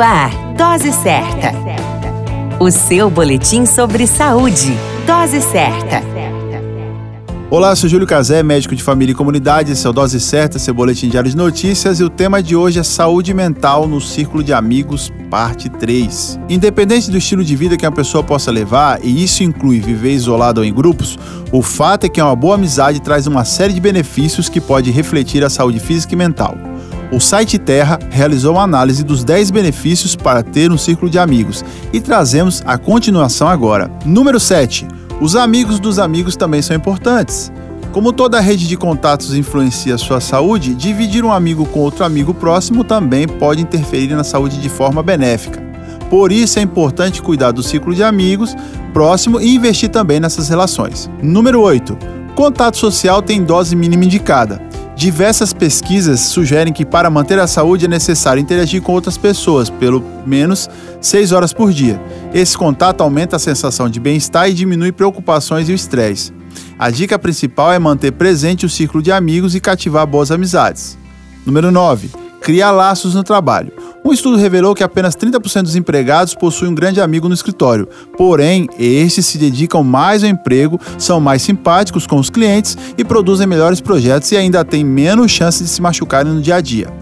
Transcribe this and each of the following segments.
Ar, Dose Certa. O seu boletim sobre saúde. Dose Certa. Olá, sou Júlio Cazé, médico de família e comunidade. Esse é o Dose Certa, seu boletim diário de notícias. E o tema de hoje é saúde mental no círculo de amigos, parte 3. Independente do estilo de vida que uma pessoa possa levar, e isso inclui viver isolado ou em grupos, o fato é que uma boa amizade traz uma série de benefícios que pode refletir a saúde física e mental. O site Terra realizou uma análise dos 10 benefícios para ter um círculo de amigos e trazemos a continuação agora. Número 7. Os amigos dos amigos também são importantes. Como toda rede de contatos influencia sua saúde, dividir um amigo com outro amigo próximo também pode interferir na saúde de forma benéfica. Por isso é importante cuidar do ciclo de amigos próximo e investir também nessas relações. Número 8. Contato social tem dose mínima indicada. Diversas pesquisas sugerem que para manter a saúde é necessário interagir com outras pessoas, pelo menos 6 horas por dia. Esse contato aumenta a sensação de bem-estar e diminui preocupações e o estresse. A dica principal é manter presente o círculo de amigos e cativar boas amizades. Número 9. Criar laços no trabalho. Um estudo revelou que apenas 30% dos empregados possuem um grande amigo no escritório. Porém, estes se dedicam mais ao emprego, são mais simpáticos com os clientes e produzem melhores projetos e ainda têm menos chance de se machucarem no dia a dia.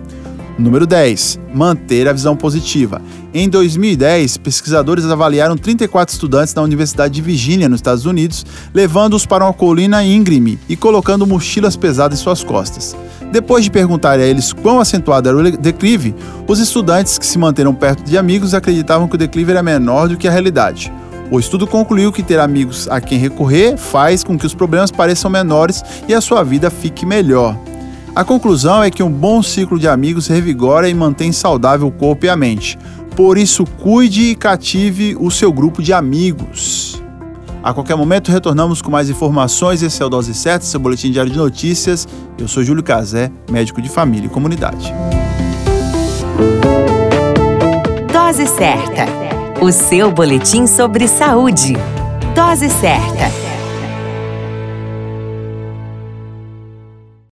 Número 10. Manter a visão positiva. Em 2010, pesquisadores avaliaram 34 estudantes da Universidade de Virgínia, nos Estados Unidos, levando-os para uma colina íngreme e colocando mochilas pesadas em suas costas. Depois de perguntar a eles quão acentuado era o declive, os estudantes que se manteram perto de amigos acreditavam que o declive era menor do que a realidade. O estudo concluiu que ter amigos a quem recorrer faz com que os problemas pareçam menores e a sua vida fique melhor. A conclusão é que um bom ciclo de amigos revigora e mantém saudável o corpo e a mente. Por isso, cuide e cative o seu grupo de amigos. A qualquer momento retornamos com mais informações. Esse é o Dose Certa, seu boletim diário de notícias. Eu sou Júlio Cazé, médico de família e comunidade. Dose Certa, o seu boletim sobre saúde. Dose Certa.